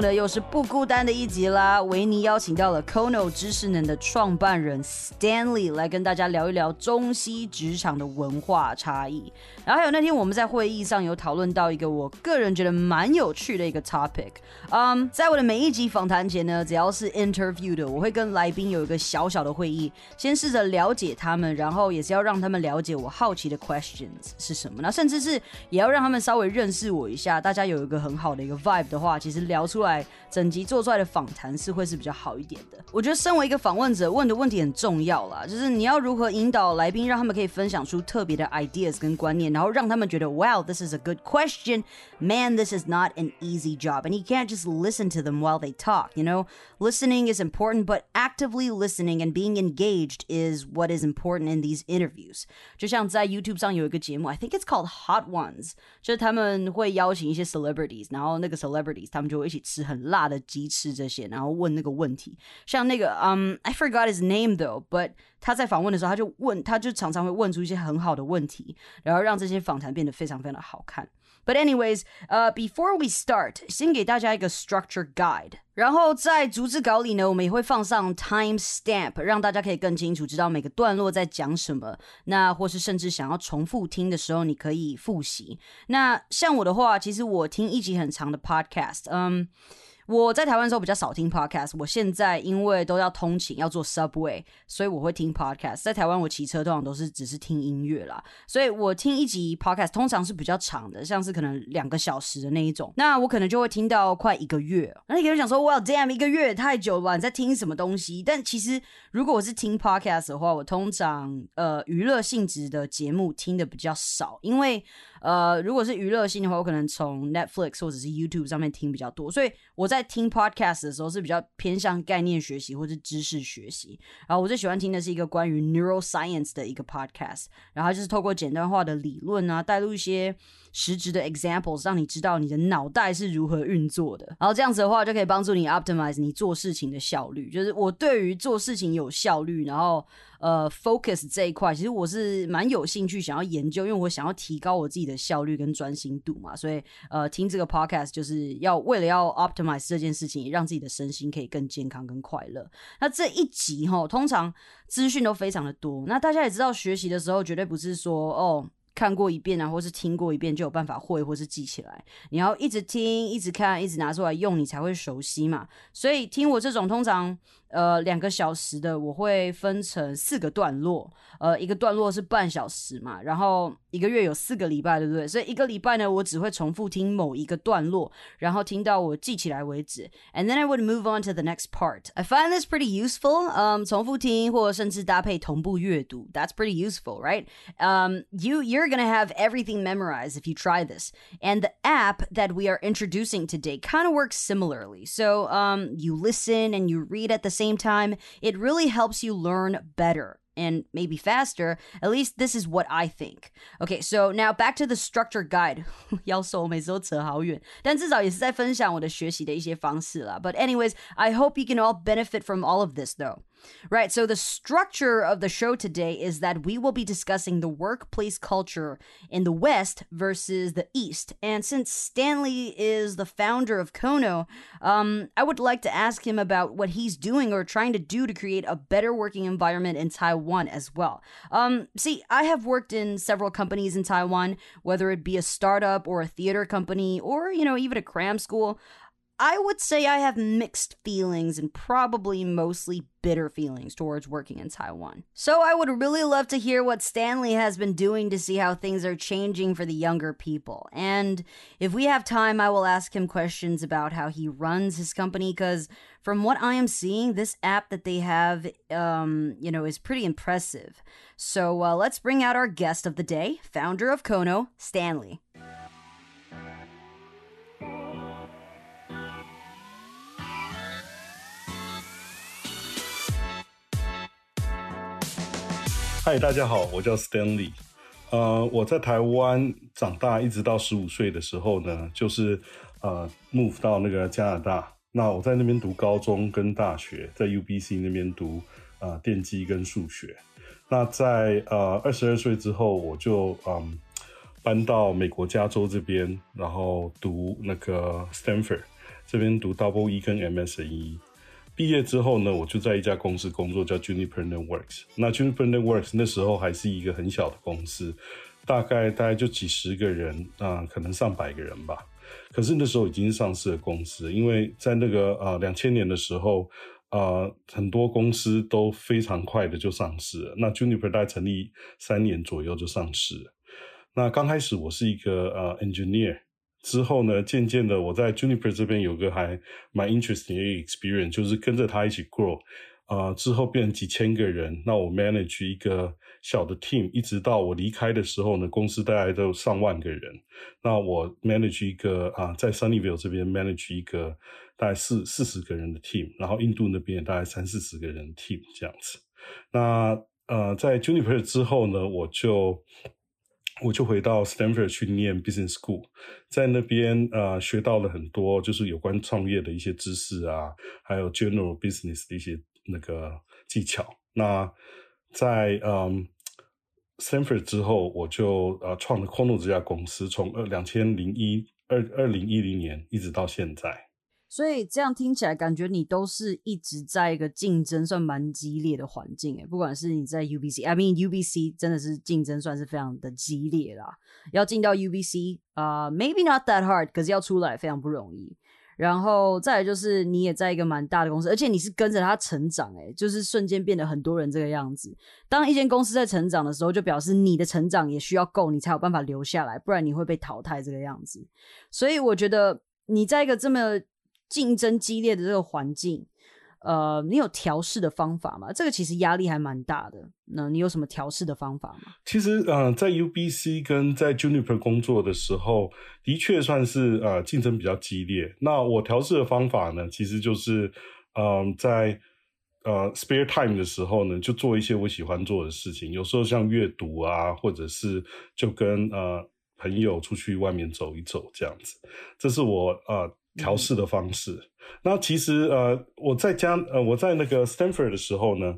呢，又是不孤单的一集啦。维尼邀请到了 Kono 知识能的创办人 Stanley 来跟大家聊一聊中西职场的文化差异。然后还有那天我们在会议上有讨论到一个我个人觉得蛮有趣的一个 topic。嗯，在我的每一集访谈前呢，只要是 interview 的，我会跟来宾有一个小小的会议，先试着了解他们，然后也是要让他们了解我好奇的 questions 是什么。那甚至是也要让他们稍微认识我一下，大家有一个很好的一个 vibe 的话。其实聊出来，整集做出来的访谈是会是比较好一点的。我觉得身为一个访问者，问的问题很重要啦，就是你要如何引导来宾，让他们可以分享出特别的 ideas 跟观念，然后让他们觉得，Wow，this is a good question. Man, this is not an easy job, and you can't just listen to them while they talk. You know, listening is important, but actively listening and being engaged is what is important in these interviews. 就像在 YouTube 上有一个节目，I think it's called Hot Ones，就是他们会邀请一些 celebrities，然后那个 celebrities。他们就会一起吃很辣的鸡翅这些，然后问那个问题。像那个，嗯，I forgot his name though，but 他在访问的时候，他就问，他就常常会问出一些很好的问题，然后让这些访谈变得非常非常的好看。 But anyways，呃，before we start，先给大家一个 structure guide。然后在逐字稿里呢，我们也会放上 time stamp，让大家可以更清楚知道每个段落在讲什么。那或是甚至想要重复听的时候，你可以复习。那像我的话，其实我听一集很长的 podcast，嗯。我在台湾的时候比较少听 podcast，我现在因为都要通勤要坐 subway，所以我会听 podcast。在台湾我骑车通常都是只是听音乐啦，所以我听一集 podcast 通常是比较长的，像是可能两个小时的那一种。那我可能就会听到快一个月。那你可能想说，Well damn，一个月太久了吧？你在听什么东西？但其实如果我是听 podcast 的话，我通常呃娱乐性质的节目听的比较少，因为呃如果是娱乐性的话，我可能从 Netflix 或者是 YouTube 上面听比较多，所以我在。在听 podcast 的时候是比较偏向概念学习或者知识学习，然后我最喜欢听的是一个关于 neuroscience 的一个 podcast，然后就是透过简单化的理论啊，带入一些实质的 examples，让你知道你的脑袋是如何运作的，然后这样子的话就可以帮助你 optimize 你做事情的效率。就是我对于做事情有效率，然后呃 focus 这一块，其实我是蛮有兴趣想要研究，因为我想要提高我自己的效率跟专心度嘛，所以呃听这个 podcast 就是要为了要 optimize。这件事情让自己的身心可以更健康、更快乐。那这一集哈，通常资讯都非常的多。那大家也知道，学习的时候绝对不是说哦看过一遍啊，或是听过一遍就有办法会或是记起来。你要一直听、一直看、一直拿出来用，你才会熟悉嘛。所以听我这种通常。呃，两个小时的我会分成四个段落，呃，一个段落是半小时嘛，然后一个月有四个礼拜，对不对？所以一个礼拜呢，我只会重复听某一个段落，然后听到我记起来为止。And then I would move on to the next part. I find this pretty useful. Um, 重复听或甚至搭配同步阅读，That's pretty useful, right? Um, you you're gonna have everything memorized if you try this. And the app that we are introducing today kind of works similarly. So um, you listen and you read at the same time, it really helps you learn better and maybe faster. At least this is what I think. Okay, so now back to the structure guide. 要说我每次都扯好远，但至少也是在分享我的学习的一些方式啦。But anyways, I hope you can all benefit from all of this though. Right, so the structure of the show today is that we will be discussing the workplace culture in the West versus the East. And since Stanley is the founder of Kono, um, I would like to ask him about what he's doing or trying to do to create a better working environment in Taiwan as well. Um, see, I have worked in several companies in Taiwan, whether it be a startup or a theater company or, you know, even a cram school. I would say I have mixed feelings and probably mostly bitter feelings towards working in Taiwan. So I would really love to hear what Stanley has been doing to see how things are changing for the younger people. And if we have time, I will ask him questions about how he runs his company because from what I am seeing, this app that they have, um, you know, is pretty impressive. So uh, let's bring out our guest of the day, founder of Kono, Stanley. 嗨，大家好，我叫 Stanley。呃，我在台湾长大，一直到十五岁的时候呢，就是呃 move 到那个加拿大。那我在那边读高中跟大学，在 UBC 那边读呃电机跟数学。那在呃二十二岁之后，我就嗯搬到美国加州这边，然后读那个 Stanford 这边读 Double E 跟 MSE。毕业之后呢，我就在一家公司工作，叫 Juniper Networks。那 Juniper Networks 那时候还是一个很小的公司，大概大概就几十个人啊，可能上百个人吧。可是那时候已经上市的公司，因为在那个呃两千年的时候，呃很多公司都非常快的就上市了。那 Juniper 大概成立三年左右就上市了。那刚开始我是一个呃 engineer。之后呢，渐渐的，我在 Juniper 这边有个还蛮 interesting experience，就是跟着他一起 grow，啊，之后变成几千个人，那我 manage 一个小的 team，一直到我离开的时候呢，公司大概都上万个人，那我 manage 一个啊，在 Sunnyvale 这边 manage 一个大概四四十个人的 team，然后印度那边大概三四十个人 team 这样子。那呃，在 Juniper 之后呢，我就。我就回到 Stanford 去念 Business School，在那边呃学到了很多，就是有关创业的一些知识啊，还有 General Business 的一些那个技巧。那在嗯 Stanford 之后，我就呃创了 c o n o 这家公司，从二两千零一二二零一零年一直到现在。所以这样听起来，感觉你都是一直在一个竞争算蛮激烈的环境诶，不管是你在 UBC，I mean UBC 真的是竞争算是非常的激烈啦。要进到 UBC 啊，maybe not that hard，可是要出来非常不容易。然后再来就是你也在一个蛮大的公司，而且你是跟着它成长诶，就是瞬间变得很多人这个样子。当一间公司在成长的时候，就表示你的成长也需要够，你才有办法留下来，不然你会被淘汰这个样子。所以我觉得你在一个这么竞争激烈的这个环境，呃，你有调试的方法吗？这个其实压力还蛮大的。那你有什么调试的方法吗？其实，呃，在 UBC 跟在 Juniper 工作的时候，的确算是呃竞争比较激烈。那我调试的方法呢，其实就是，嗯，在呃 spare time 的时候呢，就做一些我喜欢做的事情。有时候像阅读啊，或者是就跟呃朋友出去外面走一走这样子。这是我呃。调试的方式，那其实呃，我在家呃，我在那个 Stanford 的时候呢，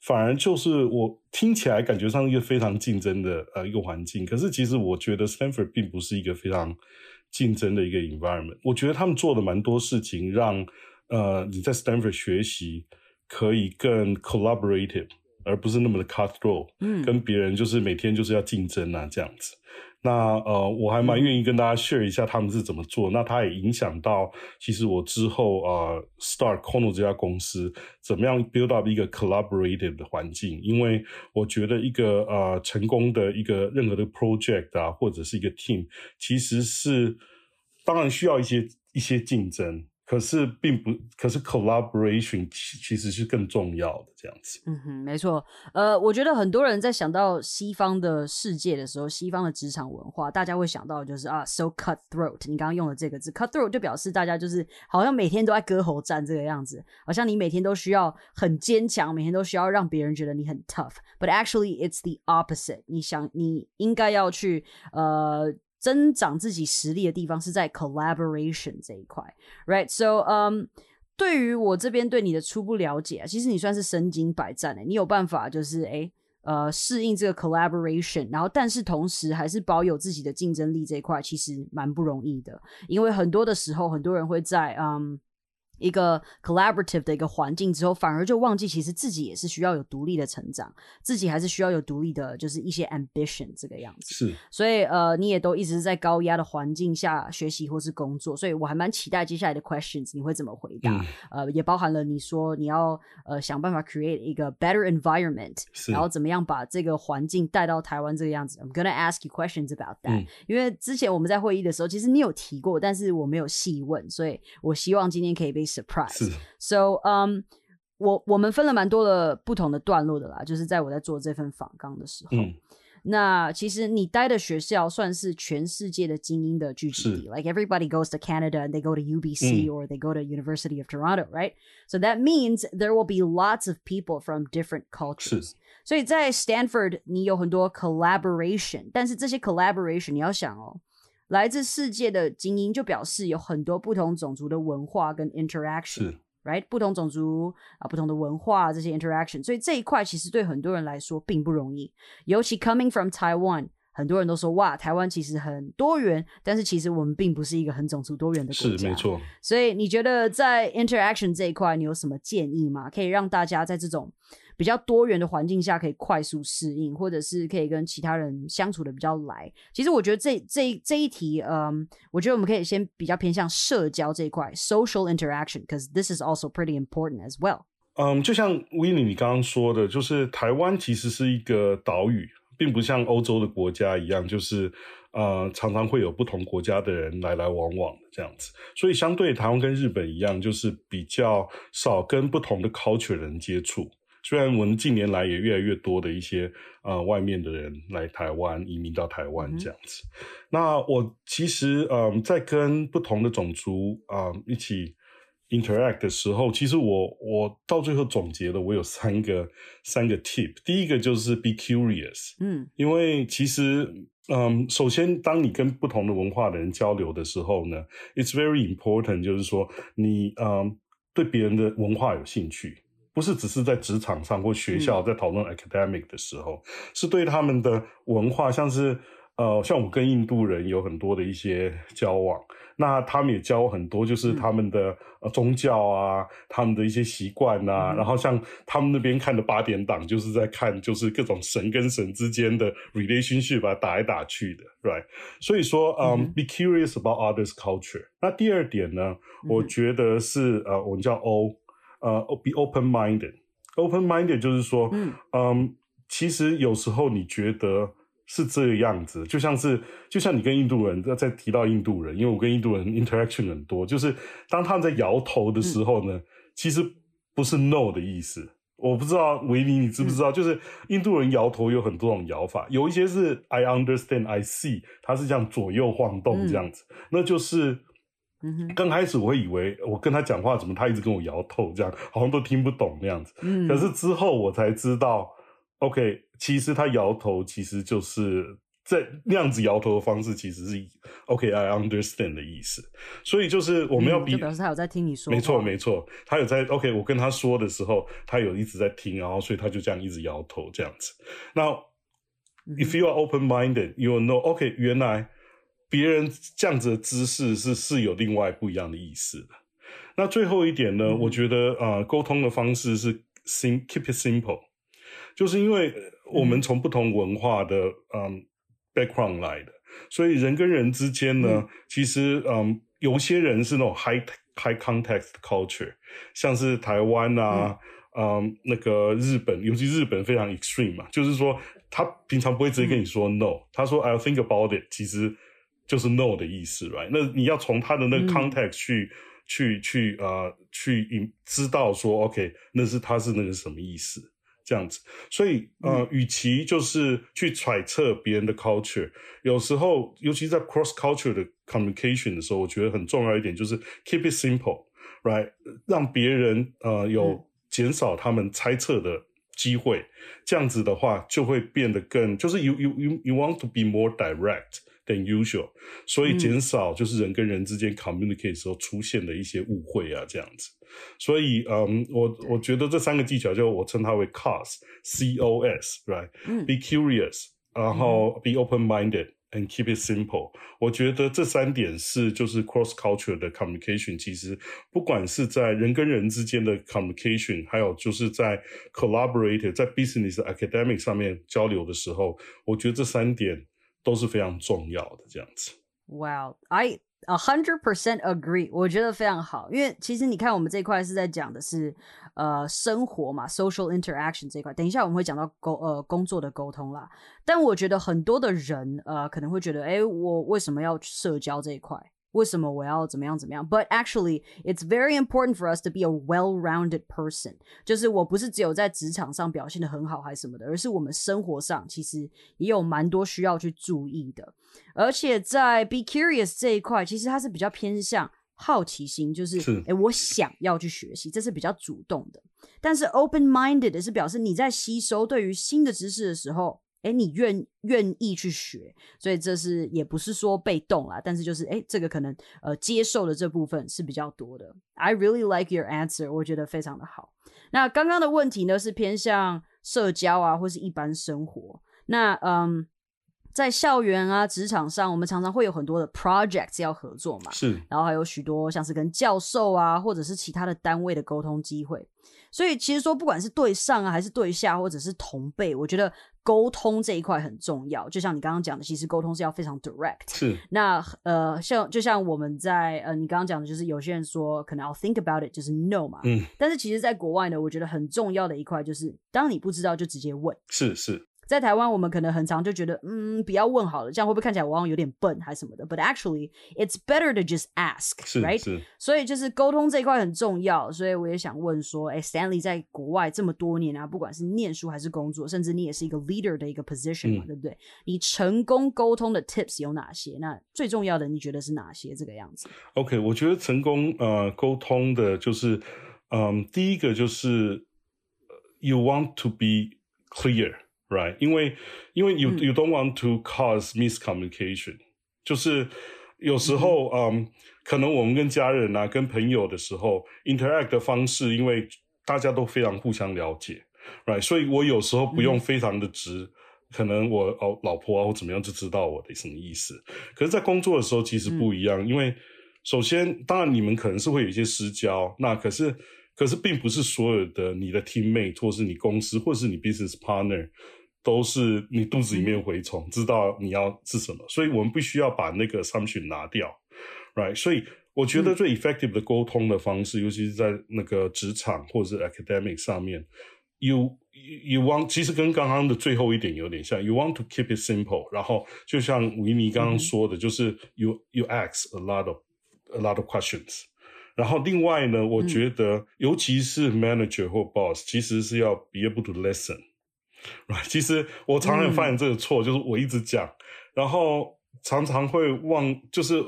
反而就是我听起来感觉上一个非常竞争的呃一个环境，可是其实我觉得 Stanford 并不是一个非常竞争的一个 environment。我觉得他们做的蛮多事情，让呃你在 Stanford 学习可以更 collaborative，而不是那么的 cutthroat，嗯，跟别人就是每天就是要竞争啊这样子。那呃，我还蛮愿意跟大家 share 一下他们是怎么做。那它也影响到，其实我之后呃，start Kono 这家公司怎么样 build up 一个 collaborative 的环境。因为我觉得一个呃成功的一个任何的 project 啊，或者是一个 team，其实是当然需要一些一些竞争。可是并不，可是 collaboration 其其实是更重要的这样子。嗯哼，没错。呃，我觉得很多人在想到西方的世界的时候，西方的职场文化，大家会想到就是啊，so cutthroat。你刚刚用的这个字 cutthroat 就表示大家就是好像每天都在割喉战这个样子，好像你每天都需要很坚强，每天都需要让别人觉得你很 tough。But actually it's the opposite。你想，你应该要去呃。增长自己实力的地方是在 collaboration 这一块，right？So，嗯，对于我这边对你的初步了解，其实你算是身经百战诶，你有办法就是诶，呃，适应这个 collaboration，然后但是同时还是保有自己的竞争力这一块，其实蛮不容易的，因为很多的时候，很多人会在嗯。一个 collaborative 的一个环境之后，反而就忘记其实自己也是需要有独立的成长，自己还是需要有独立的，就是一些 ambition 这个样子。是，所以呃，你也都一直在高压的环境下学习或是工作，所以我还蛮期待接下来的 questions 你会怎么回答？呃，也包含了你说你要呃想办法 create 一个 better environment，然后怎么样把这个环境带到台湾这个样子。I'm gonna ask you questions about that，因为之前我们在会议的时候，其实你有提过，但是我没有细问，所以我希望今天可以被。surprise。So, um，我我们分了蛮多的不同的段落的啦，就是在我在做这份访纲的时候。 那其实你待的学校算是全世界的精英的聚集地，like everybody goes to Canada and they go to UBC、嗯、or they go to University of Toronto, right? So that means there will be lots of people from different cultures. 所以在 Stanford 你有很多 collaboration，但是这些 collaboration 你要想哦， 来自世界的精英就表示有很多不同种族的文化跟 interaction。right？不同种族啊，不同的文化这些 interaction，所以这一块其实对很多人来说并不容易。尤其 coming from Taiwan，很多人都说哇，台湾其实很多元，但是其实我们并不是一个很种族多元的国家。是没错。所以你觉得在 interaction 这一块，你有什么建议吗？可以让大家在这种比较多元的环境下可以快速适应，或者是可以跟其他人相处的比较来。其实我觉得这这这一题，嗯，我觉得我们可以先比较偏向社交这一块，social interaction，because this is also pretty important as well。嗯，就像 Winnie 你刚刚说的，就是台湾其实是一个岛屿，并不像欧洲的国家一样，就是呃常常会有不同国家的人来来往往的这样子。所以相对台湾跟日本一样，就是比较少跟不同的 culture 人接触。虽然我们近年来也越来越多的一些呃外面的人来台湾移民到台湾这样子，那我其实嗯在跟不同的种族啊一起 interact 的时候，其实我我到最后总结了我有三个三个 tip。第一个就是 be curious，嗯，因为其实嗯首先当你跟不同的文化的人交流的时候呢，it's very important，就是说你嗯对别人的文化有兴趣。不是只是在职场上或学校在讨论 academic 的时候，是对他们的文化，像是呃，像我跟印度人有很多的一些交往，那他们也教很多，就是他们的呃宗教啊，他们的一些习惯啊，然后像他们那边看的八点档，就是在看就是各种神跟神之间的 relationship 把打来打去的，right？所以说，嗯，be curious about others' culture。那第二点呢，我觉得是呃，我们叫 O。呃，be open-minded。open-minded 就是说，嗯，嗯，其实有时候你觉得是这个样子，就像是，就像你跟印度人在提到印度人，因为我跟印度人 interaction 很多，就是当他们在摇头的时候呢，其实不是 no 的意思。我不知道维尼，你知不知道？就是印度人摇头有很多种摇法，有一些是 I understand, I see，它是这样左右晃动这样子，那就是。刚开始我会以为我跟他讲话怎么他一直跟我摇头，这样好像都听不懂那样子。嗯，可是之后我才知道，OK，其实他摇头其实就是在那样子摇头的方式，其实是 OK，I understand 的意思。所以就是我们要比表示他有在听你说，没错没错，他有在 OK，我跟他说的时候，他有一直在听，然后所以他就这样一直摇头这样子。那 If you are open-minded, you will know OK，原来。别人这样子的姿势是是有另外不一样的意思的。那最后一点呢，我觉得啊，沟通的方式是 sim keep it simple，就是因为我们从不同文化的嗯 background 来的，所以人跟人之间呢，其实嗯，有些人是那种 high high context culture，像是台湾啊，嗯，那个日本，尤其日本非常 extreme 嘛，就是说他平常不会直接跟你说 no，他说 I'll think about it，其实。就是 no 的意思，right？那你要从他的那个 context 去、去、去呃去引知道说，OK，那是他是那个什么意思，这样子。所以呃，与其就是去揣测别人的 culture，有时候尤其在 cross culture 的 communication 的时候，我觉得很重要一点就是 keep it simple，right？让别人呃有减少他们猜测的机会，这样子的话就会变得更就是 you you you you want to be more direct。than usual，所以减少就是人跟人之间 communicate 时候出现的一些误会啊，这样子。所以，嗯，我我觉得这三个技巧，就我称它为 COS，C O S，right？Be curious，然后 be open-minded and keep it simple。我觉得这三点是就是 cross culture 的 communication。其实不管是在人跟人之间的 communication，还有就是在 collaborate 在 business academic 上面交流的时候，我觉得这三点。都是非常重要的这样子。Wow, I a hundred percent agree。我觉得非常好，因为其实你看，我们这块是在讲的是呃生活嘛，social interaction 这一块。等一下我们会讲到沟呃工作的沟通啦。但我觉得很多的人呃可能会觉得，哎，我为什么要社交这一块？为什么我要怎么样怎么样？But actually, it's very important for us to be a well-rounded person。就是我不是只有在职场上表现的很好还是什么的，而是我们生活上其实也有蛮多需要去注意的。而且在 be curious 这一块，其实它是比较偏向好奇心，就是是诶，我想要去学习，这是比较主动的。但是 open-minded 是表示你在吸收对于新的知识的时候。哎，你愿愿意去学，所以这是也不是说被动啦，但是就是哎，这个可能呃接受的这部分是比较多的。I really like your answer，我觉得非常的好。那刚刚的问题呢是偏向社交啊，或是一般生活。那嗯，在校园啊、职场上，我们常常会有很多的 projects 要合作嘛，是，然后还有许多像是跟教授啊，或者是其他的单位的沟通机会。所以其实说，不管是对上啊，还是对下，或者是同辈，我觉得沟通这一块很重要。就像你刚刚讲的，其实沟通是要非常 direct。是。那呃，像就像我们在呃，你刚刚讲的，就是有些人说可能要 think about it，就是 no 嘛。嗯。但是其实，在国外呢，我觉得很重要的一块就是，当你不知道就直接问。是是。在台湾，我们可能很常就觉得，嗯，不要问好了，这样会不会看起来我好像有点笨还是什么的？But actually, it's better to just ask，right？所以就是沟通这一块很重要。所以我也想问说，哎，Stanley 在国外这么多年啊，不管是念书还是工作，甚至你也是一个 leader 的一个 position 嘛，对不对？你成功沟通的 tips 有哪些？那最重要的你觉得是哪些？这个样子？OK，我觉得成功呃沟通的就是，嗯，第一个就是 you want to be clear。Right，因为因为 you you don't want to cause miscommunication，就是有时候嗯，可能我们跟家人啊、跟朋友的时候 interact 的方式，因为大家都非常互相了解，Right，所以我有时候不用非常的直，可能我哦老婆啊或怎么样就知道我的什么意思。可是，在工作的时候其实不一样，因为首先当然你们可能是会有一些私交，那可是可是并不是所有的你的 teammate 或是你公司或是你 business partner。都是你肚子里面蛔虫，知道你要是什么，所以我们必须要把那个 assumption 拿掉，right？所以我觉得最 effective 的沟通的方式，尤其是在那个职场或者是 academic 上面，you you want 其实跟刚刚的最后一点有点像，you want to keep it simple。然后就像维尼刚刚说的，就是 you you ask a lot of a lot of questions。然后另外呢，我觉得尤其是 manager 或 boss，其实是要 be able to listen。其实我常常犯这个错，就是我一直讲，然后常常会忘，就是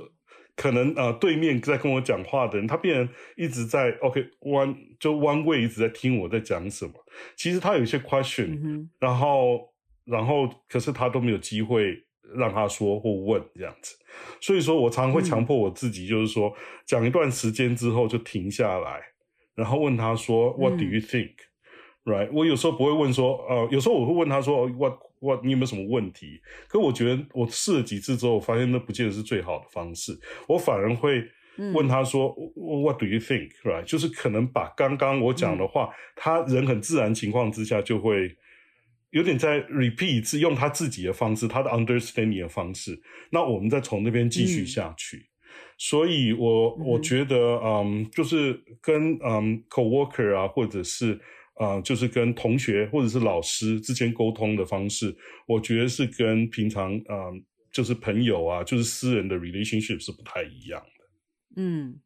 可能呃对面在跟我讲话的人，他变成一直在 OK one 就弯位一直在听我在讲什么。其实他有一些 question，然后然后可是他都没有机会让他说或问这样子。所以说我常常会强迫我自己，就是说讲一段时间之后就停下来，然后问他说 What do you think？Right，我有时候不会问说，呃，有时候我会问他说，What What，你有没有什么问题？可我觉得我试了几次之后，我发现那不见得是最好的方式。我反而会问他说，What do you think？Right，就是可能把刚刚我讲的话，他人很自然情况之下就会有点在 repeat 一次，用他自己的方式，他的 understanding 的方式。那我们再从那边继续下去。所以我我觉得，嗯，就是跟嗯 coworker 啊，或者是啊，就是跟同学或者是老师之间沟通的方式，我觉得是跟平常啊，就是朋友啊，就是私人的 relationship 是不太一样的。嗯，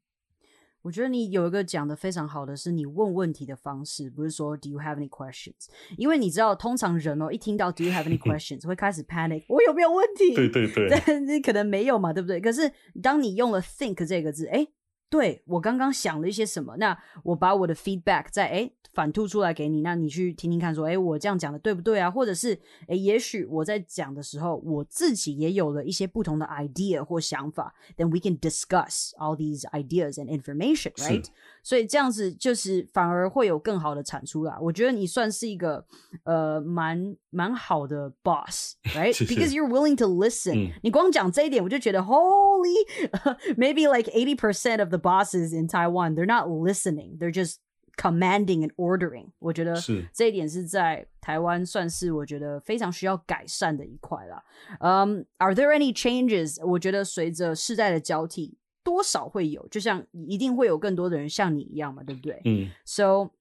我觉得你有一个讲的非常好的是，你问问题的方式，不是说 Do you have any questions？因为你知道，通常人哦，一听到 Do you have any questions，会开始 panic，我有没有问题？对对对，但你可能没有嘛，对不对？可是当你用了 think 这个字，哎，对我刚刚想了一些什么，那我把我的 feedback 在哎。反吐出来给你，那你去听听看，说，哎，我这样讲的对不对啊？或者是，哎，也许我在讲的时候，我自己也有了一些不同的 idea 或想法，then we can discuss all these ideas and information, right？所以这样子就是反而会有更好的产出啦。我觉得你算是一个呃蛮蛮好的 boss，right？Because you're willing to listen。你光讲这一点，我就觉得 holy，maybe like eighty percent of the bosses in Taiwan they're not listening, they're just commanding and ordering，我觉得这一点是在台湾算是我觉得非常需要改善的一块啦。嗯、um,，Are there any changes？我觉得随着世代的交替，多少会有，就像一定会有更多的人像你一样嘛，对不对？嗯。So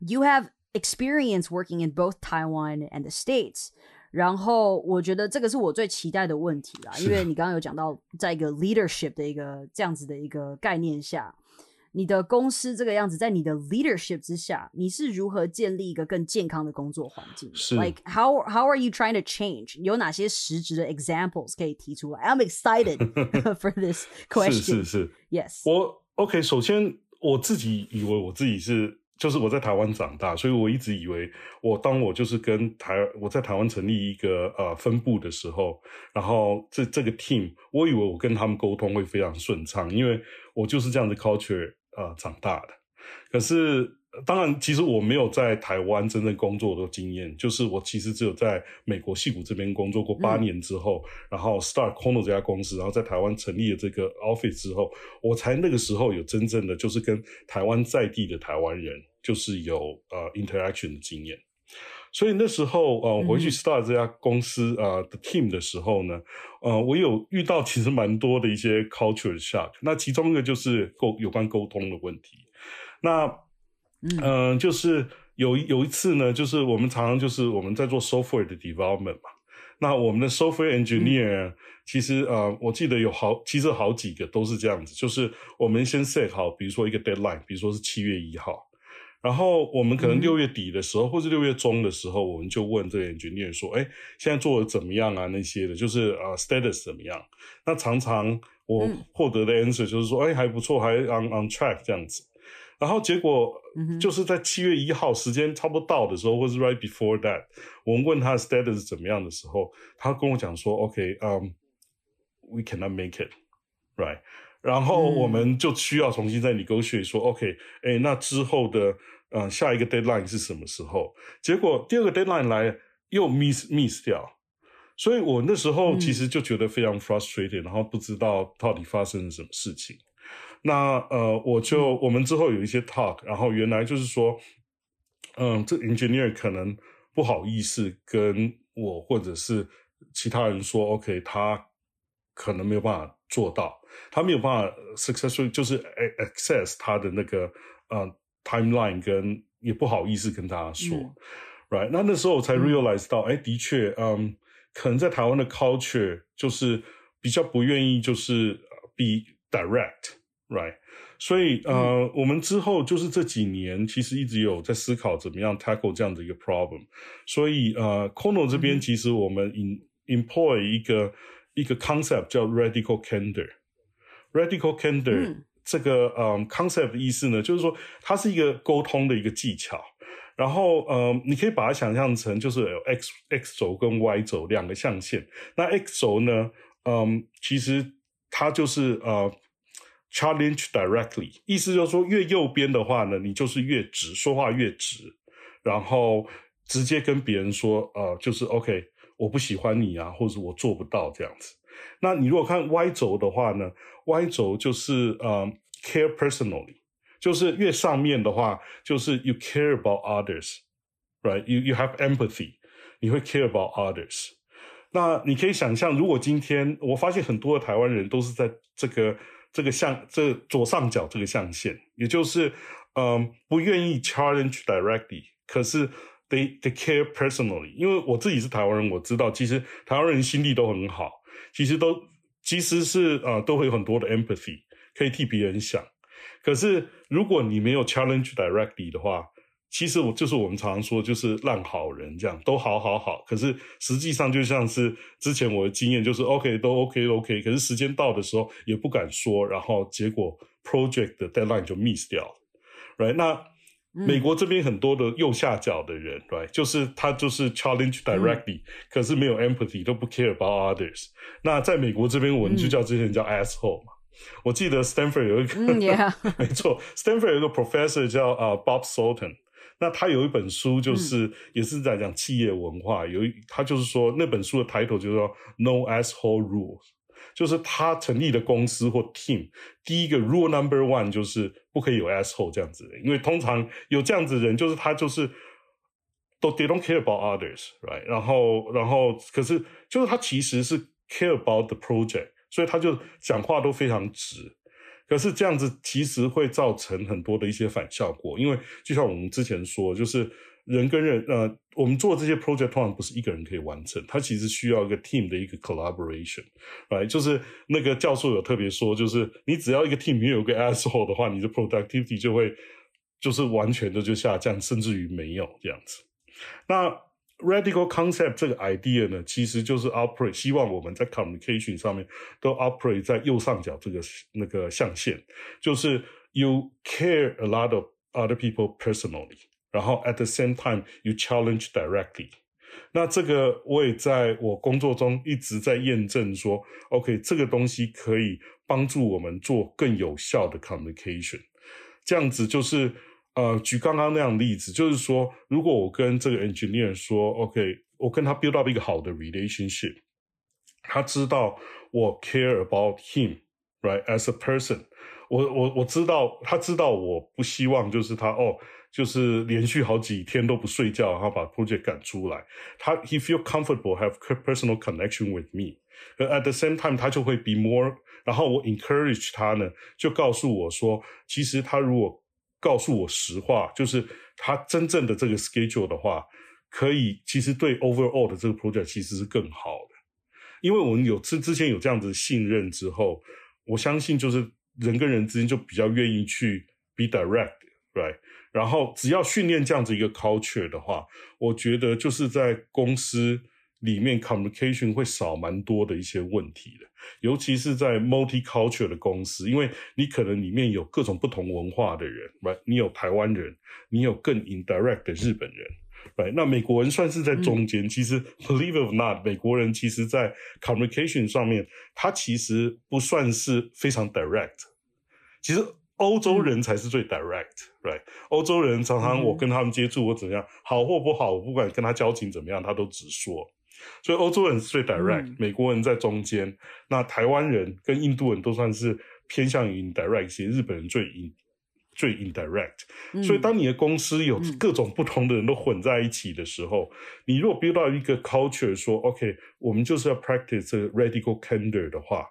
you have experience working in both Taiwan and the States. 然后我觉得这个是我最期待的问题啦，因为你刚刚有讲到，在一个 leadership 的一个这样子的一个概念下， 你的公司这个样子，在你的 leadership 之下，你是如何建立一个更健康的工作环境？是 like how how are you trying to change？有哪些实质的 examples 可以提出来？I'm excited for this question. 是是，Yes. 我 OK，首先我自己以为我自己是，就是我在台湾长大，所以我一直以为我当我就是跟台我在台湾成立一个呃分部的时候，然后这这个 team，我以为我跟他们沟通会非常顺畅，因为我就是这样的 culture 呃长大的。可是当然，其实我没有在台湾真正工作的经验，就是我其实只有在美国戏谷这边工作过八年之后，然后 start Kono 这家公司，然后在台湾成立了这个 office 之后，我才那个时候有真正的就是跟台湾在地的台湾人就是有呃 interaction 的经验。所以那时候，呃，回去 start 这家公司呃的 team 的时候呢，呃，我有遇到其实蛮多的一些 culture shock。那其中一个就是沟有关沟通的问题。那嗯、呃就是有有一次呢，就是我们常常就是我们在做 software 的 development 嘛。那我们的 software engineer、其实呃，我记得有好，其实好几个都是这样子，就是我们先 set 好，比如说一个 deadline，比如说是七月一号，然后我们可能六月底的时候，或是六月中的时候，我们就问这个 engineer 说，哎，现在做的怎么样啊？那些的，就是呃 status 怎么样？那常常我获得的 answer 就是说，哎，还不错，还 on on track 这样子。然后结果就是在七月一号时间差不多到的时候，或是 right before that，我们问他的 status 怎么样的时候，他跟我讲说，OK，嗯、um,，we cannot make it，right。然后我们就需要重新再 negotiate 说，OK，哎，那之后的呃下一个 deadline 是什么时候？结果第二个 deadline 来又 miss miss 掉，所以我那时候其实就觉得非常 frustrated，、然后不知道到底发生了什么事情。那呃，我就我们之后有一些 talk，然后原来就是说，嗯，这 engineer 可能不好意思跟我或者是其他人说，OK，他可能没有办法做到，他没有办法 successfully 就是 access 他的那个呃 timeline，跟也不好意思跟大家说、嗯 r i g h t 那那时候我才 realize 到，哎、的确，嗯，可能在台湾的 culture 就是比较不愿意就是 be direct。Right，所以呃，我们之后就是这几年其实一直有在思考怎么样 tackle 这样的一个 problem。所以呃，Kono 这边其实我们 in employ 一个一个 concept 叫 radical candor。Radical candor、这个嗯 concept 的意思呢，就是说它是一个沟通的一个技巧。然后呃，你可以把它想象成就是有 x x 轴跟 y 轴两个象限。那 x 轴呢，嗯，其实它就是呃。challenge directly，意思就是说，越右边的话呢，你就是越直，说话越直，然后直接跟别人说，呃，就是 OK，我不喜欢你啊，或者我做不到这样子。那你如果看 Y 轴的话呢，Y 轴就是呃 care personally，就是越上面的话，就是 you care about others，right？You you have empathy，你会 care about others。那你可以想象，如果今天我发现很多的台湾人都是在这个。这个象，这左上角这个象限，也就是，嗯，不愿意 challenge directly，可是 they they care personally。因为我自己是台湾人，我知道其实台湾人心地都很好，其实都其实是呃都会有很多的 empathy，可以替别人想。可是如果你没有 challenge directly 的话，其实我就是我们常常说，就是烂好人这样，都好好好。可是实际上就像是之前我的经验，就是 OK 都 OK OK，可是时间到的时候也不敢说，然后结果 project 的 deadline 就 miss 掉了，right？那美国这边很多的右下角的人，right？就是他就是 challenge directly，、嗯、可是没有 empathy，都不 care about others。那在美国这边，我们就叫这些人叫 asshole 嘛。我记得 Stanford 有一个.没错，Stanford 有一个 professor 叫啊、uh, Bob Sultan。那他有一本书，就是、嗯、也是在讲企业文化。有一他就是说那本书的抬头就是说 “No asshole rules”，就是他成立的公司或 team，第一个 rule number one 就是不可以有 asshole 这样子的，因为通常有这样子的人，就是他就是都 they don't care about others，right？然后然后可是就是他其实是 care about the project，所以他就讲话都非常直。可是这样子其实会造成很多的一些反效果，因为就像我们之前说，就是人跟人，呃，我们做这些 project 通常不是一个人可以完成，它其实需要一个 team 的一个 collaboration，哎就是那个教授有特别说，就是你只要一个 team 里面有个 asshole 的话，你的 productivity 就会就是完全的就下降，甚至于没有这样子。那 radical concept 这个 idea 呢，其实就是 operate，希望我们在 communication 上面都 operate 在右上角这个那个象限，就是 you care a lot of other people personally。然后 at the same time you challenge directly，那这个我也在我工作中一直在验证说，OK，这个东西可以帮助我们做更有效的 communication。这样子就是呃，举刚刚那样例子，就是说，如果我跟这个 engineer 说，OK，我跟他 build up 一个好的 relationship，他知道我 care about him，right，as a person，我我我知道他知道我不希望就是他哦。 就是连续好几天都不睡觉，然后把 project 赶出来。他 he feel comfortable have personal connection with me。at the same time，他就会 be more。然后我 encourage 他呢，就告诉我说，其实他如果告诉我实话，就是他真正的这个 schedule 的话，可以其实对 overall 的这个 project 其实是更好的。因为我们有之之前有这样子信任之后，我相信就是人跟人之间就比较愿意去 be direct，right？然后，只要训练这样子一个 culture 的话，我觉得就是在公司里面 communication 会少蛮多的一些问题的，尤其是在 multi culture 的公司，因为你可能里面有各种不同文化的人，right？你有台湾人，你有更 indirect 的日本人，right？那美国人算是在中间。其实 believe it or not，美国人其实在 communication 上面，他其实不算是非常 direct。其实。欧洲人才是最 direct，right？欧洲人常常我跟他们接触，我怎样好或不好，我不管跟他交情怎么样，他都直说。所以欧洲人是最 direct，美国人在中间。那台湾人跟印度人都算是偏向于 indirect 一些，日本人最 in 最 indirect。所以当你的公司有各种不同的人都混在一起的时候，你如果 build 到一个 culture，说 OK，我们就是要 practice 这个 radical candor 的话，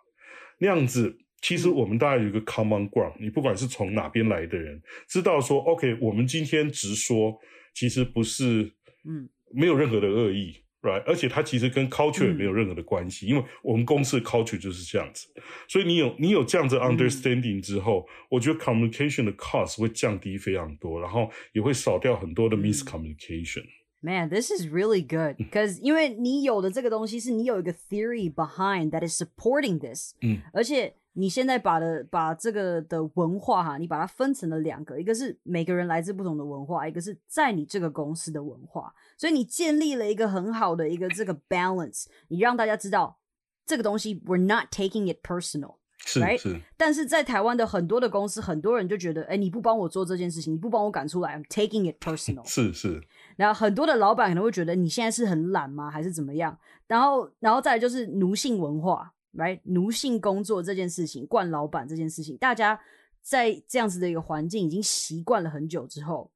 那样子。其实我们大家有一个 common ground，你不管是从哪边来的人，知道说 OK，我们今天直说，其实不是，嗯，没有任何的恶意，right？而且它其实跟 culture 也没有任何的关系，因为我们公司的 culture 就是这样子。所以你有你有这样子 understanding 之后，我觉得 communication 的 cost 会降低非常多，然后也会少掉很多的 miscommunication。Man, this is really good because 因为你有的这个东西是你有一个 theory behind that is supporting this，嗯，而且你现在把的把这个的文化哈，你把它分成了两个，一个是每个人来自不同的文化，一个是在你这个公司的文化，所以你建立了一个很好的一个这个 balance，你让大家知道这个东西 we're not taking it personal。是是，但是在台湾的很多的公司，很多人就觉得，哎，你不帮我做这件事情，你不帮我赶出来，I'm taking it personal。是是，然后很多的老板可能会觉得你现在是很懒吗，还是怎么样？然后，然后再来就是奴性文化。来奴性工作这件事情，惯老板这件事情，大家在这样子的一个环境已经习惯了很久之后。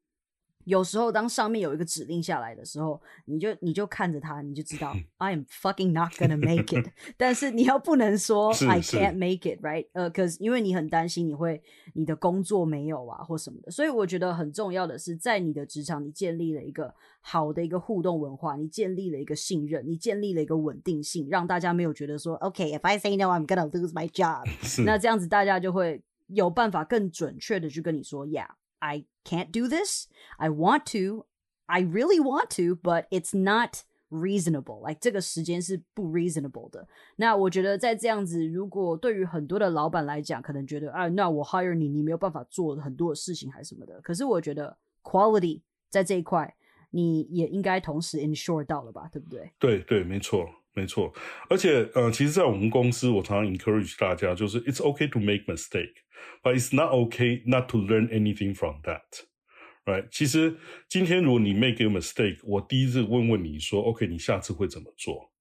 有时候，当上面有一个指令下来的时候，你就你就看着他，你就知道 I am fucking not gonna make it。但是你要不能说 I can't make it，right？呃，可是因为你很担心你会你的工作没有啊或什么的，所以我觉得很重要的是，在你的职场，你建立了一个好的一个互动文化，你建立了一个信任，你建立了一个稳定性，让大家没有觉得说 OK，if I say no，I'm gonna lose my job。那这样子大家就会有办法更准确的去跟你说，Yeah。I can't do this. I want to. I really want to, but it's not reasonable. Like 这个时间是不 reasonable 的。那我觉得在这样子，如果对于很多的老板来讲，可能觉得啊，那我 hire 你，你没有办法做很多的事情还是什么的。可是我觉得 quality 在这一块，你也应该同时 ensure 到了吧，对不对？对对，没错。 没错，而且呃，其实，在我们公司，我常常 encourage 大家，就是 it's okay to make mistake，but it's not okay not to learn anything from that，right？其实今天如果你 make a mistake，我第一次问问你说，OK，你下次会怎么做？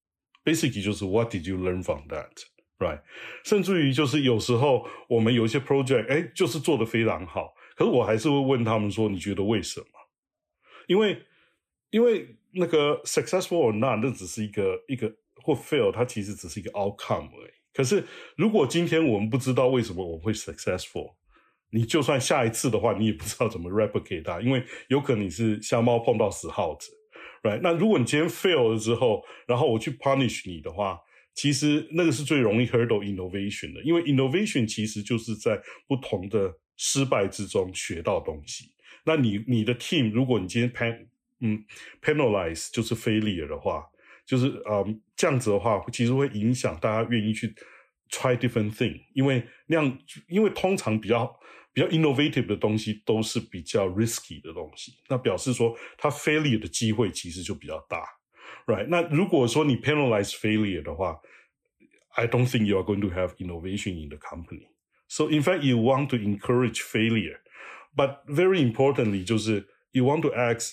Basically 就是 What did you learn from that，right？甚至于就是有时候我们有一些 project，哎，就是做的非常好，可是我还是会问他们说，你觉得为什么？因为因为那个 successful or not，那只是一个一个。 或 fail，它其实只是一个 outcome 而已。可是，如果今天我们不知道为什么我们会 successful，你就算下一次的话，你也不知道怎么 replicate 它，因为有可能你是瞎猫碰到死耗子，right？那如果你今天 fail 了之后，然后我去 punish 你的话，其实那个是最容易 hurdle innovation 的，因为 innovation 其实就是在不同的失败之中学到东西。那你你的 team，如果你今天 pen 嗯 penalize 就是 failure 的话，就是嗯这样子的话，其实会影响大家愿意去 try different thing，因为那样，因为通常比较比较 innovative 的东西都是比较 risky 的东西，那表示说它 failure 的机会其实就比较大，right？那如果说你 penalize failure 的话，I don't think you are going to have innovation in the company. So in fact, you want to encourage failure, but very importantly, 就是 you want to ask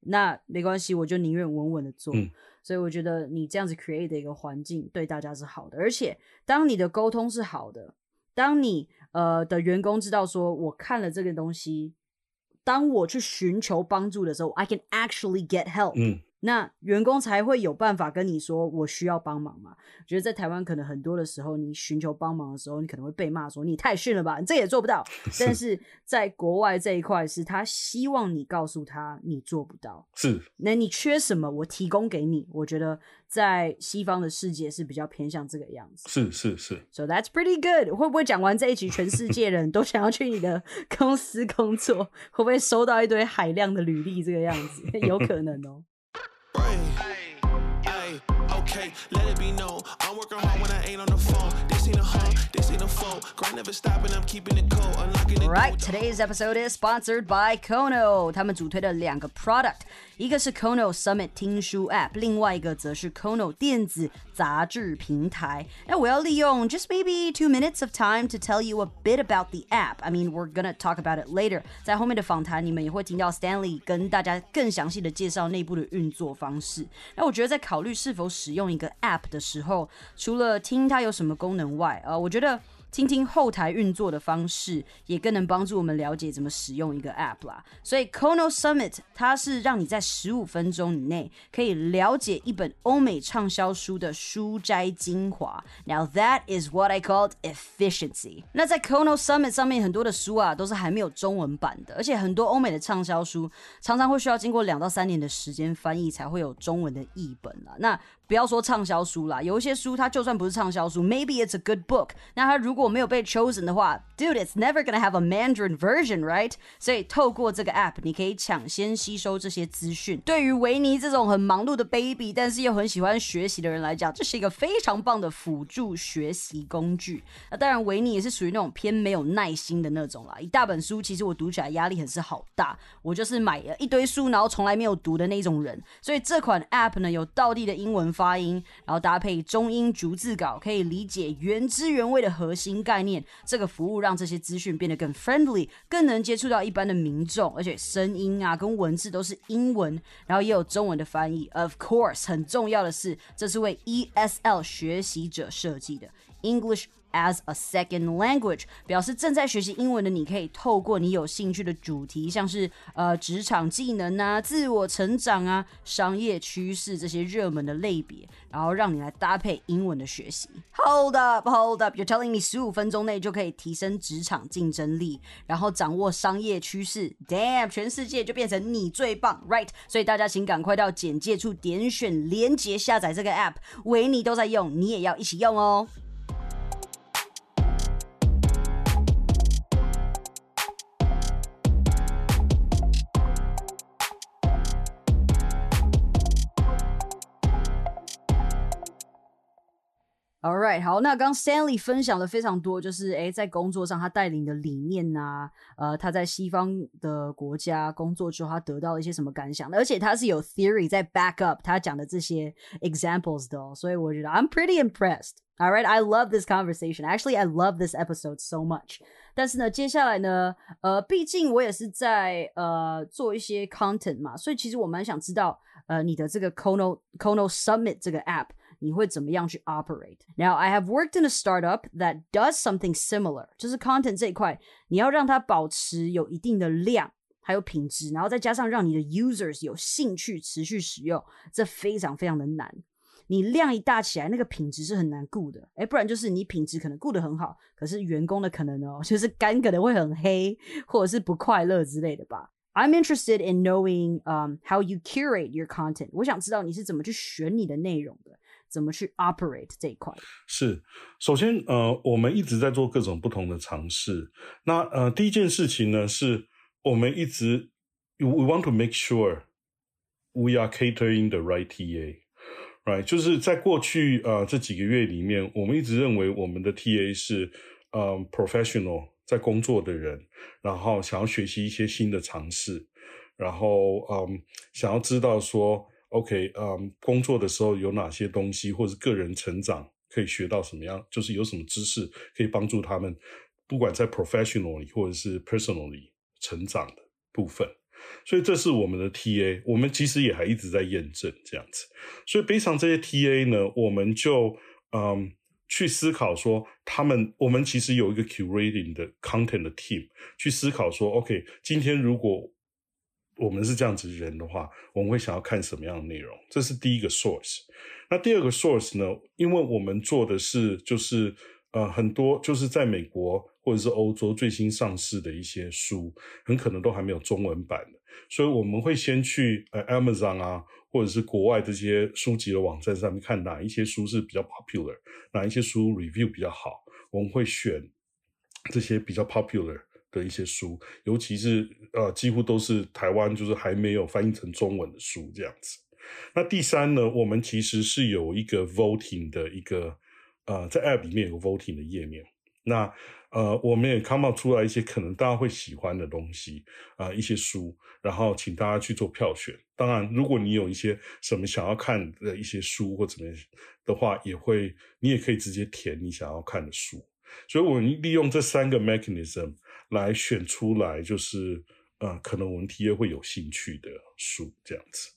那没关系，我就宁愿稳稳的做。嗯所以我觉得你这样子 create 的一个环境对大家是好的，而且当你的沟通是好的，当你呃的员工知道说我看了这个东西，当我去寻求帮助的时候，I can actually get help，、嗯，那员工才会有办法跟你说我需要帮忙嘛。我觉得在台湾可能很多的时候，你寻求帮忙的时候，你可能会被骂说你太逊了吧，你这也做不到。但是在国外这一块是他希望你告诉他你做不到，是那你缺什么，我提供给你。我觉得在西方的世界是比较偏向这个样子。是是是，So that's pretty good。会不会讲完这一集，全世界人都想要去你的公司工作？会不会收到一堆海量的履历？这个样子 有可能哦。Hey, okay, let it be known. I'm working hard when I ain't on the phone. This ain't a home, this ain't a phone. Grind never stopping, I'm keeping it cold. Unlocking the Right, door. today's episode is sponsored by Kono。他们主推的两个 product，一个是 Kono Summit 听书 App，另外一个则是 Kono 电子杂志平台。那我要利用 just maybe two minutes of time to tell you a bit about the app. I mean, we're gonna talk about it later. 在后面的访谈，你们也会听到 Stanley 跟大家更详细的介绍内部的运作方式。那我觉得在考虑是否使用一个 app 的时候，除了听它有什么功能外，呃，我觉得。 听听后台运作的方式，也更能帮助我们了解怎么使用一个 App 啦。所以 Kono Summit 它是让你在十五分钟以内可以了解一本欧美畅销书的书摘精华。Now that is what I called efficiency。那在 Kono Summit 上面很多的书啊，都是还没有中文版的，而且很多欧美的畅销书常常会需要经过两到三年的时间翻译才会有中文的译本啦。那不要说畅销书啦，有一些书它就算不是畅销书，maybe it's a good book，那它如果没有被 chosen 的话，dude，it's never gonna have a Mandarin version，right？所以透过这个 app，你可以抢先吸收这些资讯。对于维尼这种很忙碌的 baby，但是又很喜欢学习的人来讲，这是一个非常棒的辅助学习工具。那当然，维尼也是属于那种偏没有耐心的那种啦。一大本书，其实我读起来压力很是好大，我就是买了一堆书，然后从来没有读的那种人。所以这款 app 呢，有道地的英文发音，然后搭配中英逐字稿，可以理解原汁原味的核心新概念。这个服务让这些资讯变得更 friendly，更能接触到一般的民众，而且声音啊跟文字都是英文，然后也有中文的翻译。Of course，很重要的是，这是为 ESL 学习者设计的 English。As a second language，表示正在学习英文的你可以透过你有兴趣的主题，像是呃职场技能啊、自我成长啊、商业趋势这些热门的类别，然后让你来搭配英文的学习。Hold up, hold up! You're telling me 十五分钟内就可以提升职场竞争力，然后掌握商业趋势？Damn，全世界就变成你最棒，right？所以大家请赶快到简介处点选连接下载这个 app，维尼都在用，你也要一起用哦。All right，好，那刚 Stanley 分享了非常多，就是诶，在工作上他带领的理念呐、呃，他在西方的国家工作之后，他得到了一些什么感想，而且他是有 theory 在 back up 他讲的这些 examples 的、哦，所以我觉得 I'm pretty impressed. All right, I love this conversation. Actually, I love this episode so much. 但是呢，接下来呢，呃，毕竟我也是在呃做一些 content 嘛，所以其实我蛮想知道，呃，你的这个 Kono Kono Summit 这个 app。 你会怎么样去 operate? Now, I have worked in a startup that does something similar，就是 content 这一块，你要让它保持有一定的量，还有品质，然后再加上让你的 users 有兴趣持续使用，这非常非常的难。你量一大起来，那个品质是很难顾的，哎，不然就是你品质可能顾得很好，可是员工的可能哦，就是肝可能会很黑，或者是不快乐之类的吧。I'm interested in knowing um how you curate your content。我想知道你是怎么去选你的内容的。怎么去 operate 这一块？是，首先，呃，我们一直在做各种不同的尝试。那呃，第一件事情呢，是我们一直 we want to make sure we are catering the right TA，right？就是在过去呃这几个月里面，我们一直认为我们的 TA 是呃 professional 在工作的人，然后想要学习一些新的尝试，然后嗯，想要知道说。OK，嗯，工作的时候有哪些东西，或者个人成长可以学到什么样？就是有什么知识可以帮助他们，不管在 professionally 或者是 personally 成长的部分。所以这是我们的 TA，我们其实也还一直在验证这样子。所以背上这些 TA 呢，我们就嗯去思考说，他们我们其实有一个 curating 的 content 的 team 去思考说，OK，今天如果我们是这样子人的话，我们会想要看什么样的内容？这是第一个 source。那第二个 source 呢？因为我们做的是就是呃很多就是在美国或者是欧洲最新上市的一些书，很可能都还没有中文版的，所以我们会先去呃 Amazon 啊，或者是国外这些书籍的网站上面看哪一些书是比较 popular，哪一些书 review 比较好，我们会选这些比较 popular。的一些书，尤其是呃，几乎都是台湾就是还没有翻译成中文的书这样子。那第三呢，我们其实是有一个 voting 的一个呃，在 app 里面有个 voting 的页面。那呃，我们也 come out 出来一些可能大家会喜欢的东西啊、呃，一些书，然后请大家去做票选。当然，如果你有一些什么想要看的一些书或怎么样的话，也会你也可以直接填你想要看的书。所以，我们利用这三个 mechanism。来选出来，就是呃，可能我们 TA 会有兴趣的书这样子。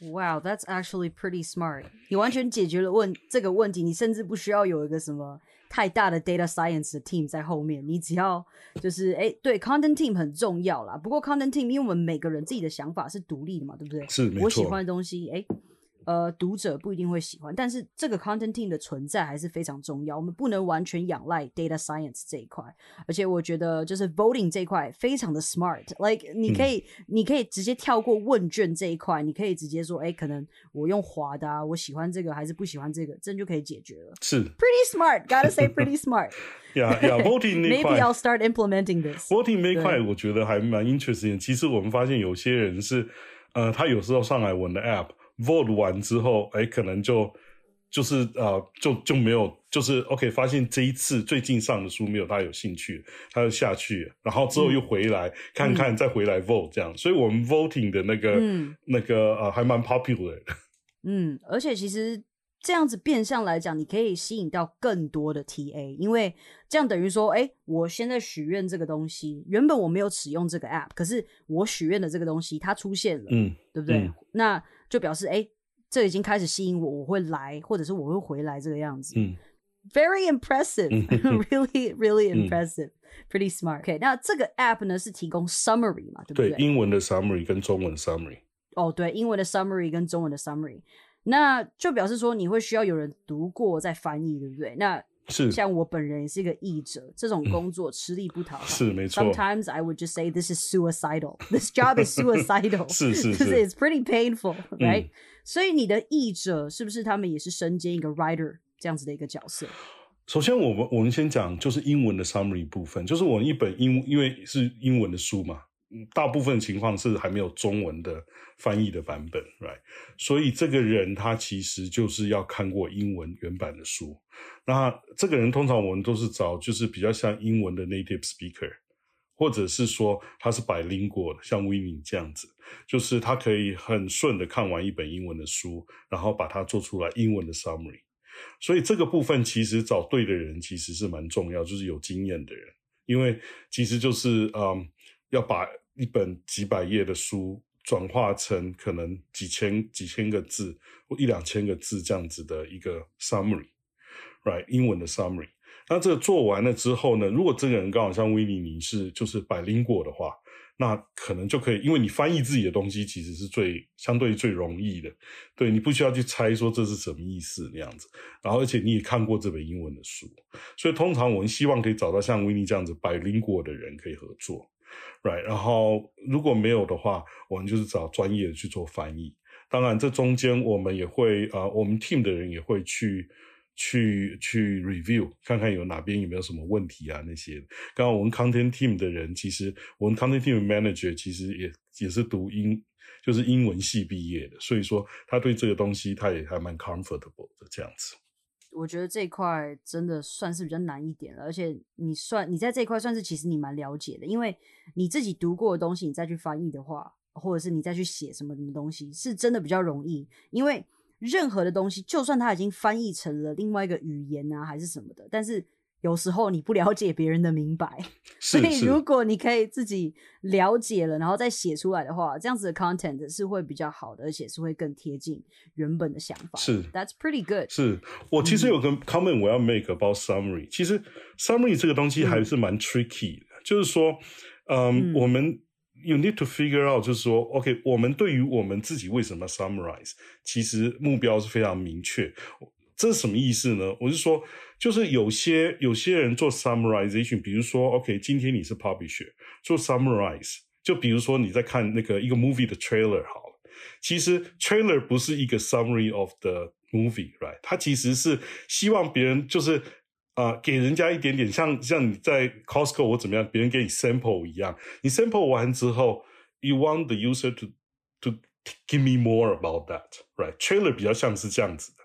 Wow, that's actually pretty smart. 你完全解决了问这个问题，你甚至不需要有一个什么太大的 data science 的 team 在后面，你只要就是哎，对，content team 很重要啦。不过 content team，因为我们每个人自己的想法是独立的嘛，对不对？是。我喜欢的东西，哎。呃，读者不一定会喜欢，但是这个 content team 的存在还是非常重要。我们不能完全仰赖 data science 这一块，而且我觉得就是 voting 这一块非常的 smart。Like 你可以，嗯、你可以直接跳过问卷这一块，你可以直接说，哎，可能我用滑的啊，我喜欢这个还是不喜欢这个，这就可以解决了。是 pretty smart，gotta say pretty smart。Yeah, yeah, voting 那块 Maybe I'll start implementing this. voting 那块我觉得还蛮 interesting。其实我们发现有些人是，呃，他有时候上来我们的 app。Vote 完之后，哎，可能就就是呃，就就没有，就是 OK，发现这一次最近上的书没有他有兴趣，他就下去，然后之后又回来、嗯、看看，再回来 vote 这样，所以我们 voting 的那个、嗯、那个呃还蛮 popular 的。嗯，而且其实这样子变相来讲，你可以吸引到更多的 TA，因为这样等于说，哎，我现在许愿这个东西，原本我没有使用这个 app，可是我许愿的这个东西它出现了，嗯，对不对？嗯、那就表示，哎，这已经开始吸引我，我会来，或者是我会回来这个样子。嗯，Very impressive, really, really 嗯 impressive, pretty smart. OK，那这个 app 呢是提供 summary 嘛，对不对？对，英文的 summary 跟中文 summary。哦，对，英文的 summary 跟中文的 summary，那就表示说你会需要有人读过再翻译，对不对？那是像我本人也是一个译者，这种工作吃力不讨好。是没错。Sometimes I would just say this is suicidal. This job is suicidal. 是是是 it's pretty painful, right?、嗯所以你的译者是不是他们也是身兼一个 writer 这样子的一个角色？首先，我们我们先讲就是英文的 summary 部分，就是我一本英因为是英文的书嘛，嗯大部分情况是还没有中文的翻译的版本，right？所以这个人他其实就是要看过英文原版的书。那这个人通常我们都是找就是比较像英文的 native speaker，或者是说他是百灵果的，像威尼这样子，就是他可以很顺的看完一本英文的书，然后把它做出来英文的 summary。所以这个部分其实找对的人其实是蛮重要，就是有经验的人，因为其实就是嗯，要把一本几百页的书转化成可能几千几千个字或一两千个字这样子的一个 summary，right？英文的 summary。那这个做完了之后呢，如果这个人刚好像威尼尼是就是百灵果的话，那可能就可以，因为你翻译自己的东西其实是最相对最容易的，对你不需要去猜说这是什么意思那样子，然后而且你也看过这本英文的书，所以通常我们希望可以找到像维尼这样子百灵果的人可以合作，right？然后如果没有的话，我们就是找专业的去做翻译。当然，这中间我们也会啊、呃我们 team 的人也会去。去去 review 看看有哪边有没有什么问题啊那些。刚刚我们 content team 的人，其实我们 content team manager 其实也也是读英就是英文系毕业的，所以说他对这个东西他也还蛮 comfortable 的这样子。我觉得这一块真的算是比较难一点了，而且你算你在这一块算是其实你蛮了解的，因为你自己读过的东西，你再去翻译的话，或者是你再去写什么什么东西，是真的比较容易，因为任何的东西，就算它已经翻译成了另外一个语言啊，还是什么的，但是有时候你不了解别人的明白，所以如果你可以自己了解了，然后再写出来的话，这样子的 content 是会比较好的，而且是会更贴近原本的想法。是，That's pretty good。是我其实有个 comment 我要 make about summary。其实 summary 这个东西还是蛮 tricky 的，就是说，嗯，嗯我们 you need to figure out，就是说，OK，我们对于我们自己为什么 summarize，其实目标是非常明确。这是什么意思呢？我是说，就是有些有些人做 summarization，比如说，OK，今天你是 publisher 做 summarize，就比如说你在看那个一个 movie 的 trailer 好了。其实 trailer 不是一个 summary of the movie，right？它其实是希望别人就是啊、给人家一点点像像你在 Costco 或怎么样，别人给你 sample 一样，你 sample 完之后，you want the user to to give me more about that，right？trailer 比较像是这样子的。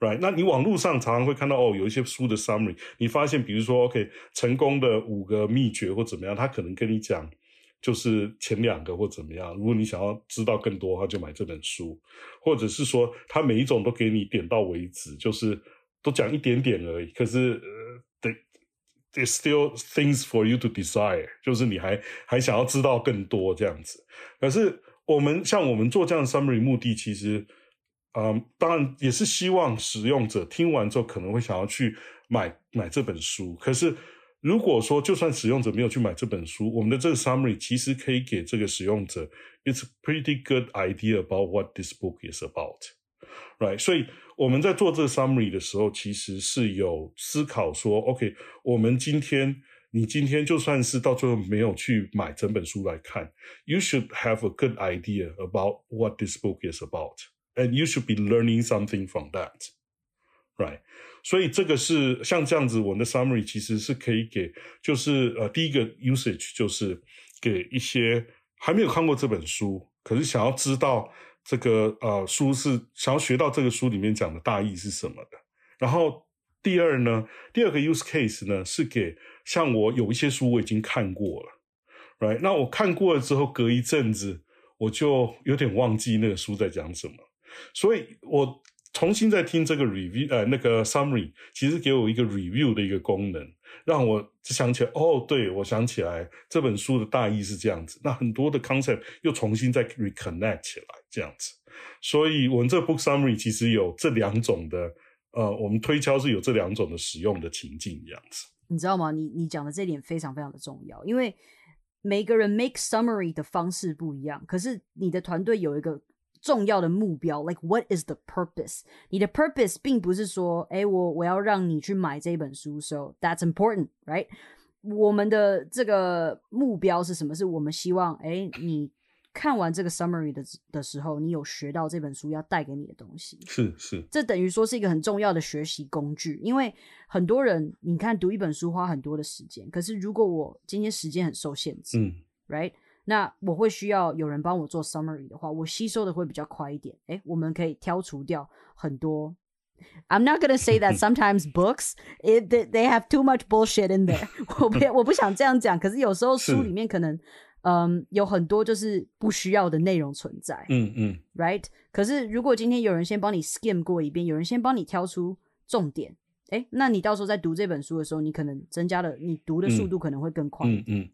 Right，那你网络上常常会看到哦，有一些书的 summary，你发现比如说 OK 成功的五个秘诀或怎么样，他可能跟你讲就是前两个或怎么样。如果你想要知道更多，他就买这本书，或者是说他每一种都给你点到为止，就是都讲一点点而已。可是呃，得 there's still things for you to desire，就是你还还想要知道更多这样子。可是我们像我们做这样的 summary 目的，其实，嗯，当然也是希望使用者听完之后可能会想要去买买这本书。可是如果说就算使用者没有去买这本书，我们的这个 summary 其实可以给这个使用者 it's a pretty good idea about what this book is about。right？所以我们在做这个 summary 的时候，其实是有思考说，OK，我们今天你今天就算是到最后没有去买整本书来看，you should have a good idea about what this book is And you should be learning something from that。right，所以这个是像这样子，我们的 summary 其实是可以给，就是呃，第一个 usage 就是给一些还没有看过这本书，可是想要知道这个呃书是想要学到这个书里面讲的大意是什么的。然后第二呢，第二个 use case 呢是给像我有一些书我已经看过了，right？那我看过了之后，隔一阵子我就有点忘记那个书在讲什么，所以我重新再听这个 review 呃那个 summary，其实给我一个 review 的一个功能，让我想起来哦，对我想起来这本书的大意是这样子，那很多的 concept 又重新再 reconnect 起来这样子，所以我们这 book summary 其实有这两种的呃，我们推敲是有这两种的使用的情境这样子。你知道吗？你你讲的这点非常非常的重要，因为每个人 make summary 的方式不一样，可是你的团队有一个重要的目标，like what is the purpose？你的 purpose 并不是说，哎，我我要让你去买这本书，so that's important，right？我们的这个目标是什么？是我们希望，哎，你看完这个 summary 的的时候，你有学到这本书要带给你的东西。是是，这等于说是一个很重要的学习工具，因为很多人你看读一本书花很多的时间，可是如果我今天时间很受限制、嗯 r i g h t 那我会需要有人帮我做 summary 的话，我吸收的会比较快一点。诶，我们可以挑除掉很多。I'm not gonna say that sometimes books it they have too much bullshit in there 我不我不想这样讲，可是有时候书里面可能嗯有很多就是不需要的内容存在。嗯嗯，right？可是如果今天有人先帮你 skim 过一遍，有人先帮你挑出重点，哎，那你到时候在读这本书的时候，你可能增加了你读的速度可能会更快。嗯嗯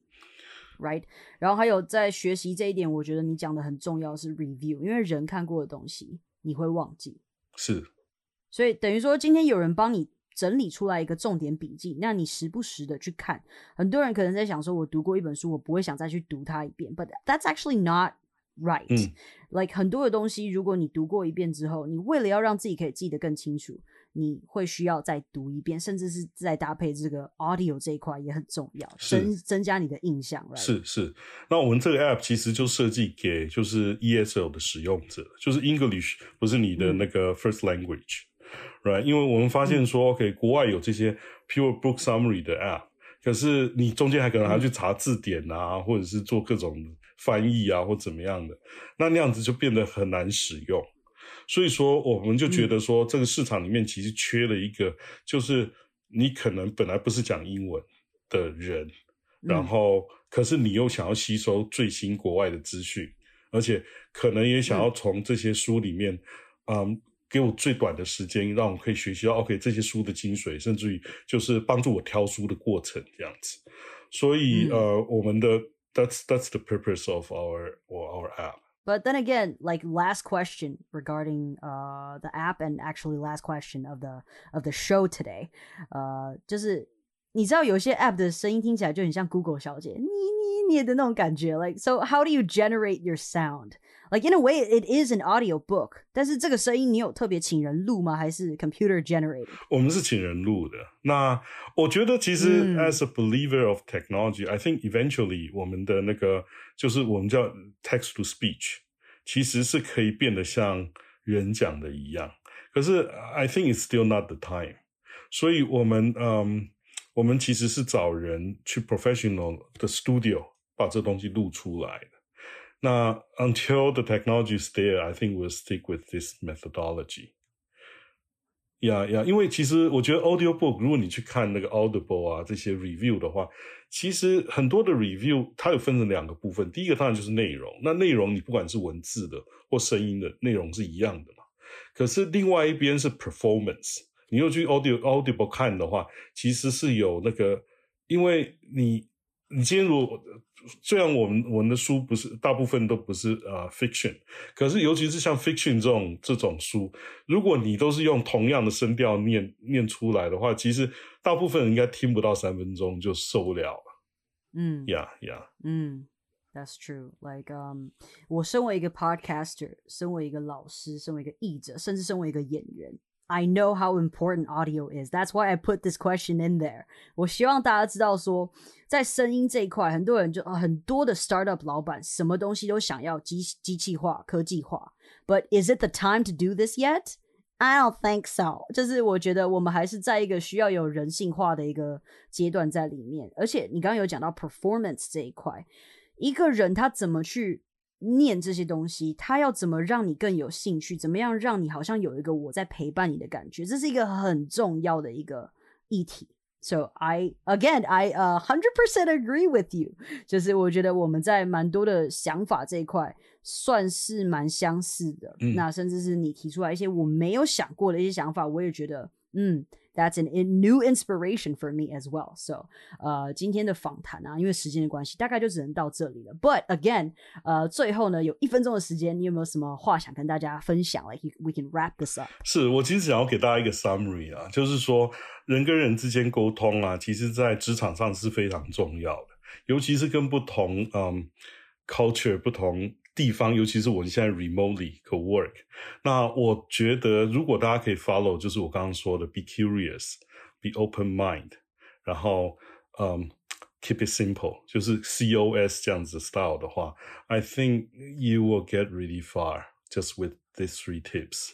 ，right？然后还有在学习这一点，我觉得你讲的很重要是 review，因为人看过的东西你会忘记。是。所以等于说，今天有人帮你整理出来一个重点笔记，那你时不时的去看。很多人可能在想说，我读过一本书，我不会想再去读它一遍。But that's actually not right. Like 很多的东西，如果你读过一遍之后，你为了要让自己可以记得更清楚，你会需要再读一遍，甚至是再搭配这个 audio 这一块也很重要，增增加你的印象。是是。那我们这个 app 其实就设计给就是 ESL 的使用者，就是 English 不是你的那个 first language。Right，因为我们发现说，OK，国外有这些 pure book summary 的 app，可是你中间还可能还要去查字典啊，或者是做各种翻译啊，或怎么样的，那那样子就变得很难使用。所以说，我们就觉得说，这个市场里面其实缺了一个，就是你可能本来不是讲英文的人，然后可是你又想要吸收最新国外的资讯，而且可能也想要从这些书里面，嗯。给我最短的时间，让我可以学习到 OK 这些书的精髓，甚至于就是帮助我挑书的过程这样子。所以、嗯、呃，我们的 that's that's the purpose of our our app. But then again, like last question regarding uh the app and actually last question of the of the show today，呃，就是你知道有些 app 的声音听起来就很像 Google 小姐，你你你的那种感觉。Like so, how do you generate your sound? Like in a way, it is an audio book，但是这个声音你有特别请人录吗？还是 computer generated？我们是请人录的。那我觉得其实、嗯、as a believer of technology，I think eventually 我们的那个 就是我们叫 text to speech，其实是可以变得像人讲的一样。可是 I think it's still not the time。所以我们嗯，我们其实是找人去 professional 的 studio 把这东西录出来的。那 until the technology is there, I think we'll stick with this methodology. 呀呀，因为其实我觉得 audiobook，如果你去看那个 Audible 啊这些 review 的话， 其实很多的 review 它有分成两个部分。第一个当然就是内容，那内容你不管是文字的或声音的内容是一样的嘛。可是另外一边是 performance，你又去 audio Audible 看的话，其实是有那个，因为你你今天如果虽然我们我们的书不是大部分都不是呃 fiction，可是尤其是像 fiction 这种这种书，如果你都是用同样的声调念念出来的话，其实大部分人应该听不到三分钟就受不了了。嗯，Yeah Yeah，嗯，That's true。Like um，我身为一个 podcaster，身为一个老师，身为一个译者，甚至身为一个演员。I know how important audio is. That's why I put this question in there. 我希望大家知道说，在声音这一块，很多人就、呃、很多的 startup 老板什么东西都想要机机器化、科技化。But is it the time to do this yet? I don't think so. 就是我觉得我们还是在一个需要有人性化的一个阶段在里面。而且你刚刚有讲到 performance 这一块，一个人他怎么去 念这些东西，他要怎么让你更有兴趣？怎么样让你好像有一个我在陪伴你的感觉？这是一个很重要的一个议题。So I again I a hundred percent agree with you，就是我觉得我们在蛮多的想法这一块算是蛮相似的。嗯、那甚至是你提出来一些我没有想过的一些想法，我也觉得嗯。That's an new inspiration for me as well. So，呃，今天的访谈啊，因为时间的关系，大概就只能到这里了。But again，呃，最后呢，有一分钟的时间，你有没有什么话想跟大家分享？Like we can wrap this up。是我其实想要给大家一个 summary 啊，就是说人跟人之间沟通啊，其实在职场上是非常重要的，尤其是跟不同嗯 culture 不同。地方，尤其是我们现在 remotely co work，那我觉得如果大家可以 follow，就是我刚刚说的 be curious，be open mind，然后嗯 keep it simple，就是 COS 这样子 style 的话，I think you will get really far just with these three tips。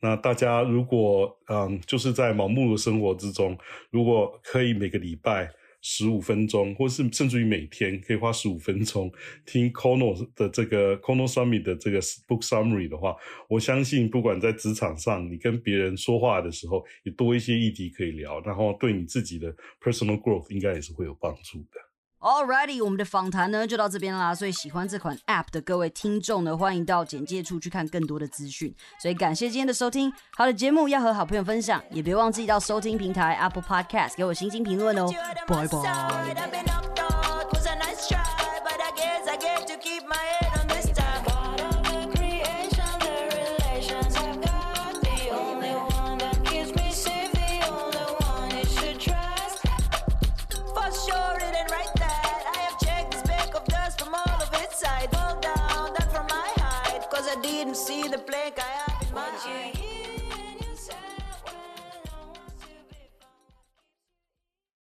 那大家如果嗯就是在忙碌的生活之中，如果可以每个礼拜 十五分钟，或是甚至于每天可以花十五分钟听 Kono 的这个 Kono Summit 的这个 book summary 的话，我相信不管在职场上，你跟别人说话的时候，也多一些议题可以聊，然后对你自己的 personal growth 应该也是会有帮助的。Alrighty，我们的访谈呢就到这边啦。所以喜欢这款 App 的各位听众呢，欢迎到简介处去看更多的资讯。所以感谢今天的收听，好的节目要和好朋友分享，也别忘记到收听平台 Apple Podcast 给我星星评论哦。拜拜。See the plank I have in my eye.